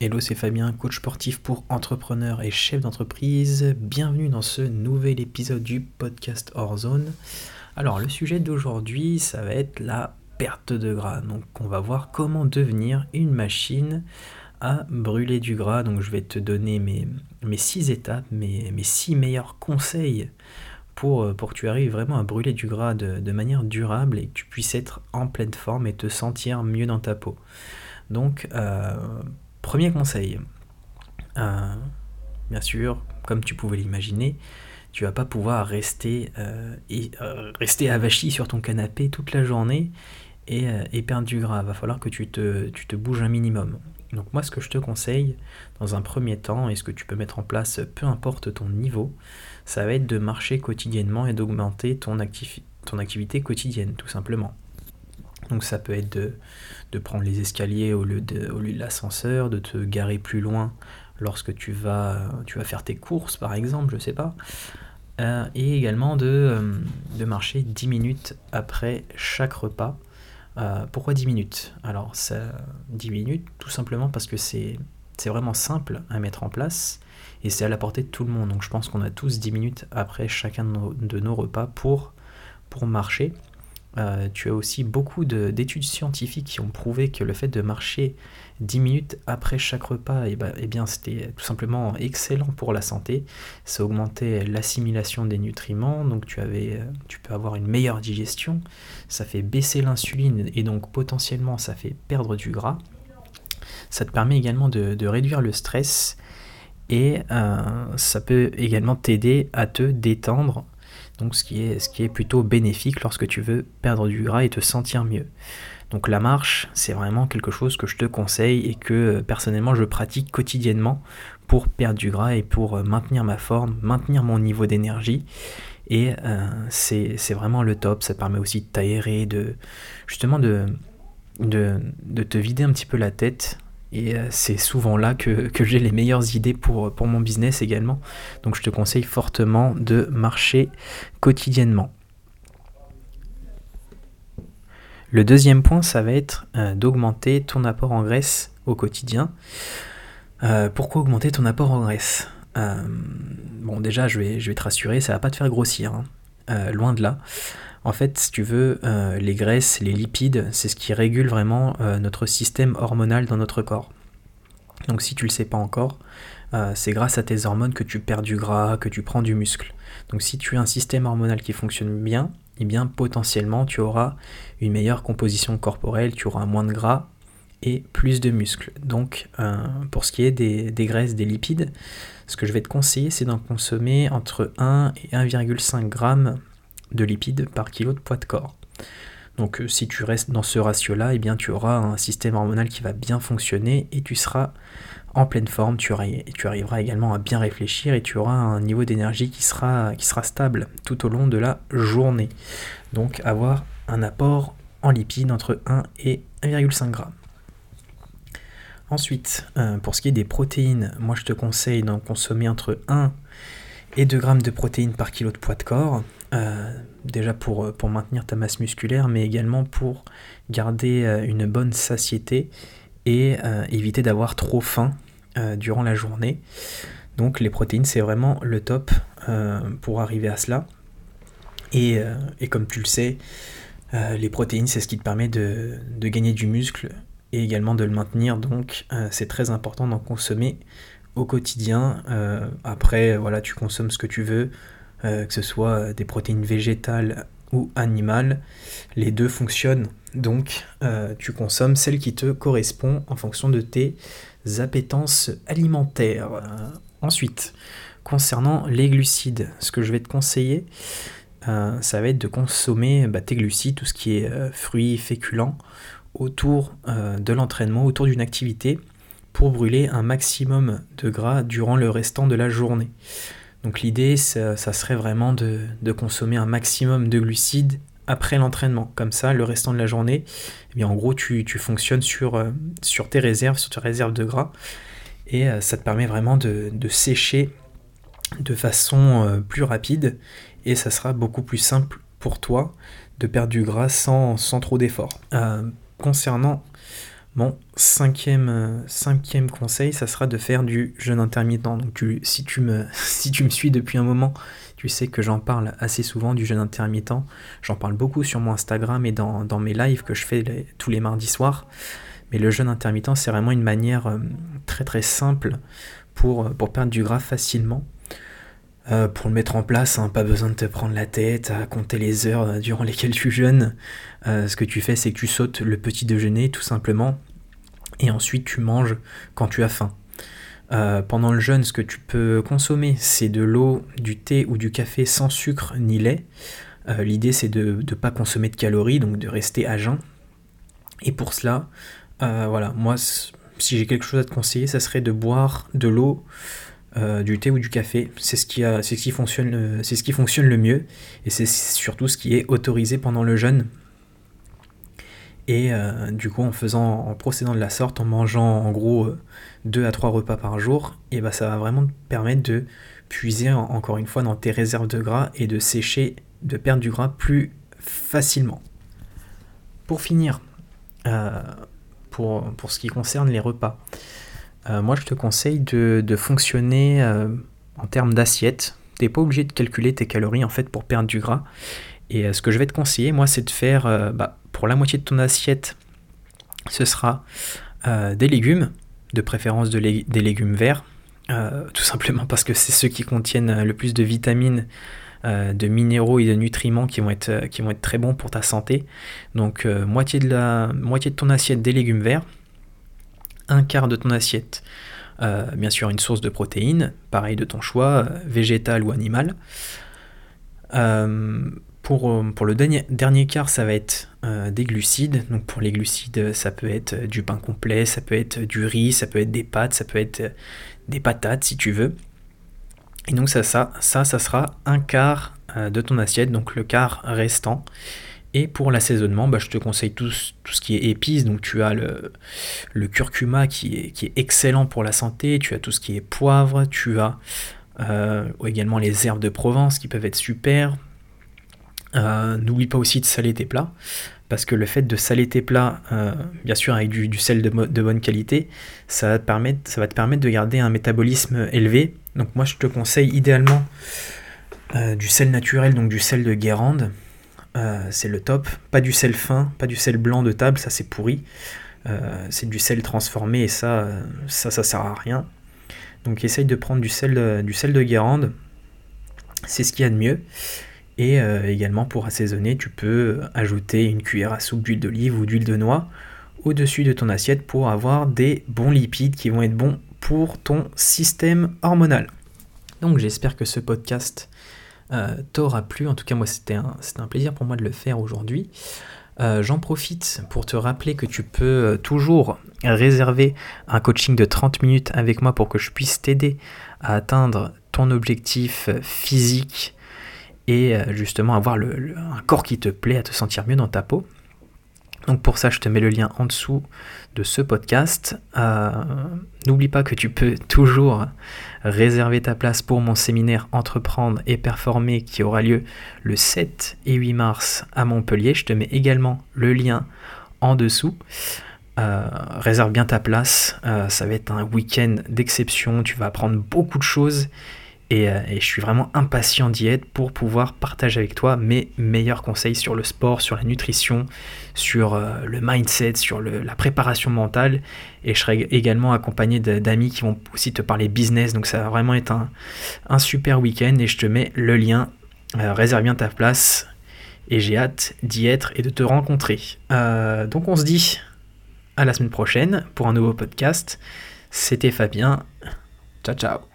Hello, c'est Fabien, coach sportif pour entrepreneurs et chef d'entreprise. Bienvenue dans ce nouvel épisode du podcast Horzone. Alors, le sujet d'aujourd'hui, ça va être la perte de gras. Donc, on va voir comment devenir une machine à brûler du gras. Donc, je vais te donner mes, mes six étapes, mes, mes six meilleurs conseils pour, pour que tu arrives vraiment à brûler du gras de, de manière durable et que tu puisses être en pleine forme et te sentir mieux dans ta peau. Donc, euh, Premier conseil, euh, bien sûr, comme tu pouvais l'imaginer, tu vas pas pouvoir rester, euh, euh, avachi sur ton canapé toute la journée et, perdre du gras. Il va falloir que tu te, tu bouges un minimum. Donc moi, ce que je te conseille, dans un premier temps, et ce que tu peux mettre en place, peu importe ton niveau, ça va être de marcher quotidiennement et d'augmenter ton activité quotidienne, tout simplement. Donc ça peut être de, prendre les escaliers au lieu de, l'ascenseur, de te garer plus loin lorsque tu vas, tu vas faire tes courses par exemple, je sais pas. Euh, et également euh, de, marcher 10 minutes après chaque repas. Euh, pourquoi 10 minutes? Alors ça, 10 minutes tout simplement parce que c'est vraiment simple à mettre en place et c'est à la portée de tout le monde. Donc je pense qu'on a tous 10 minutes après chacun de nos, repas pour, pour marcher. Euh, tu as aussi beaucoup d'études scientifiques qui ont prouvé que le fait de marcher 10 minutes après chaque repas, eh ben, eh bien, c'était tout simplement excellent pour la santé. Ça augmentait l'assimilation des nutriments, donc tu, avais, euh, tu peux avoir une meilleure digestion. Ça fait baisser l'insuline et donc potentiellement ça fait perdre du gras. Ça te permet également de, réduire le stress et euh, ça peut également t'aider à te détendre donc ce qui, est, plutôt bénéfique lorsque tu veux perdre du gras et te sentir mieux. Donc la marche, c'est vraiment quelque chose que je te conseille et que euh, personnellement je pratique quotidiennement pour perdre du gras et pour euh, maintenir ma forme, maintenir mon niveau d'énergie. Et euh, c'est vraiment le top, ça permet aussi de t'aérer, de justement de, te vider un petit peu la tête et euh, c'est souvent là que, j'ai les meilleures idées pour, mon business également. Donc je te conseille fortement de marcher quotidiennement. Le deuxième point, ça va être euh, d'augmenter ton apport en graisse au quotidien. Euh, pourquoi augmenter ton apport en graisse? Bon, déjà, je vais, te rassurer, ça va pas te faire grossir. Hein. loin de là. En fait, si tu veux, euh, les graisses, les lipides, c'est ce qui régule vraiment euh, notre système hormonal dans notre corps. Donc si tu ne le sais pas encore, euh, c'est grâce à tes hormones que tu perds du gras, que tu prends du muscle. Donc si tu as un système hormonal qui fonctionne bien, eh bien potentiellement tu auras une meilleure composition corporelle, tu auras moins de gras et plus de muscles. Donc pour ce qui est des, graisses, des lipides, ce que je vais te conseiller, c'est d'en consommer entre 1 et 1,5 g de lipides par kilo de poids de corps. Donc euh, si tu restes dans ce ratio-là, eh bien tu auras un système hormonal qui va bien fonctionner et tu seras en pleine forme, tu, arriveras également à bien réfléchir et tu auras un niveau d'énergie qui sera, qui sera stable tout au long de la journée. Donc avoir un apport en lipides entre 1 et 1,5 g. Ensuite, euh, pour ce qui est des protéines, moi je te conseille d'en consommer entre 1 et 2 grammes de protéines par kilo de poids de corps. Euh, déjà pour, pour maintenir ta masse musculaire, mais également pour garder euh, une bonne satiété et euh, éviter d'avoir trop faim durant la journée. Donc les protéines, c'est vraiment le top pour arriver à cela. Et, et, comme tu le sais, les protéines, c'est ce qui te permet de, gagner du muscle et également de le maintenir. Donc c'est très important d'en consommer au quotidien. Euh, après, voilà, tu consommes ce que tu veux, euh, que ce soit des protéines végétales ou animales. Les deux fonctionnent. Donc, euh, tu consommes celle qui te correspond en fonction de tes appétences alimentaires. ensuite, concernant les glucides, ce que je vais te conseiller, ça va être de consommer bah, tes glucides, tout ce qui est fruits, féculents, autour de l'entraînement, autour d'une activité pour brûler un maximum de gras durant le restant de la journée. Donc l'idée, ça, serait vraiment de, consommer un maximum de glucides après l'entraînement. Comme ça, le restant de la journée, eh bien, en gros, tu, fonctionnes sur, euh, sur tes réserves, sur tes réserves de gras. Et euh, ça te permet vraiment de, sécher de façon euh, plus rapide. Et ça sera beaucoup plus simple pour toi de perdre du gras sans, sans trop d'efforts. concernant Mon cinquième, cinquième conseil, ça sera de faire du jeûne intermittent. Donc si, tu me, suis depuis un moment, tu sais que j'en parle assez souvent du jeûne intermittent. J'en parle beaucoup sur mon Instagram et dans, dans mes lives que je fais tous les mardis soirs. Mais le jeûne intermittent, c'est vraiment une manière euh, très très simple pour, pour perdre du gras facilement. Euh, pour le mettre en place, hein, pas besoin de te prendre la tête à compter les heures euh, durant lesquelles tu jeûnes. ce que tu fais, c'est que tu sautes le petit déjeuner tout simplement, et ensuite tu manges quand tu as faim. pendant le jeûne, ce que tu peux consommer, c'est de l'eau, du thé ou du café sans sucre ni lait. L'idée, c'est de ne pas consommer de calories, donc de rester à jeun. Et pour cela, euh, voilà, moi, si j'ai quelque chose à te conseiller, ça serait de boire de l'eau, euh, du thé ou du café. C'est ce, qui ce, qui fonctionne, c'est ce qui fonctionne le mieux. Et c'est surtout ce qui est autorisé pendant le jeûne. Et euh, du coup, en faisant, en procédant de la sorte, en mangeant en gros 2 à 3 repas par jour, et bah, ça va vraiment te permettre de puiser encore une fois dans tes réserves de gras et de sécher, de perdre du gras plus facilement. Pour finir, pour, ce qui concerne les repas. Euh, moi, je te conseille de, fonctionner euh, en termes d'assiette. Tu n'es pas obligé de calculer tes calories en fait pour perdre du gras. Et euh, ce que je vais te conseiller, moi, c'est de faire bah, pour la moitié de ton assiette, ce sera des légumes, de préférence de des légumes verts, tout simplement parce que c'est ceux qui contiennent le plus de vitamines de minéraux et de nutriments qui vont, être, très bons pour ta santé. Donc moitié de ton assiette des légumes verts, un quart de ton assiette, bien sûr une source de protéines, pareil de ton choix, végétal ou animal. Pour, pour, le dernier, dernier, quart, ça va être des glucides. Donc pour les glucides, ça peut être du pain complet, ça peut être du riz, ça peut être des pâtes, ça peut être des patates si tu veux. Et donc ça, ça, ça, sera un quart euh, de ton assiette, donc le quart restant. Et pour l'assaisonnement, bah, je te conseille tout, tout, ce qui est épices. Donc tu as le, le curcuma qui est, qui est, excellent pour la santé, tu as tout ce qui est poivre, tu as euh, également les herbes de Provence qui peuvent être super. Euh, n'oublie pas aussi de saler tes plats, parce que le fait de saler tes plats, bien sûr avec du, sel de, bonne qualité, ça va, te permettre, ça va te permettre de garder un métabolisme élevé donc moi je te conseille idéalement euh, du sel naturel, donc du sel de Guérande. Euh, c'est le top. Pas du sel fin, pas du sel blanc de table, ça c'est pourri. Euh, c'est du sel transformé et ça, ça, ça sert à rien. Donc essaye de prendre du sel, du sel de Guérande. C'est ce qu'il y a de mieux. Et également pour assaisonner, tu peux ajouter une cuillère à soupe d'huile d'olive ou d'huile de noix au-dessus de ton assiette pour avoir des bons lipides qui vont être bons pour ton système hormonal. Donc j'espère que ce podcast euh, t'aura plu. En tout cas, moi, c'était un, plaisir pour moi de le faire aujourd'hui. Euh, j'en profite pour te rappeler que tu peux euh, toujours réserver un coaching de 30 minutes avec moi pour que je puisse t'aider à atteindre ton objectif physique et justement avoir un corps qui te plaît, à te sentir mieux dans ta peau. Donc pour ça, je te mets le lien en dessous de ce podcast. Euh, n'oublie pas que tu peux toujours réserver ta place pour mon séminaire Entreprendre et Performer qui aura lieu le 7 et 8 mars à Montpellier. Je te mets également le lien en dessous. Euh, réserve bien ta place, euh, ça va être un week-end d'exception, tu vas apprendre beaucoup de choses euh, et, je suis vraiment impatient d'y être pour pouvoir partager avec toi mes meilleurs conseils sur le sport, sur la nutrition, sur euh, le mindset, sur la préparation mentale. Et je serai également accompagné d'amis qui vont aussi te parler business. Donc ça va vraiment être un, super week-end et je te mets le lien. Euh, réserve bien ta place et j'ai hâte d'y être et de te rencontrer. donc on se dit à la semaine prochaine pour un nouveau podcast. C'était Fabien. Ciao ciao.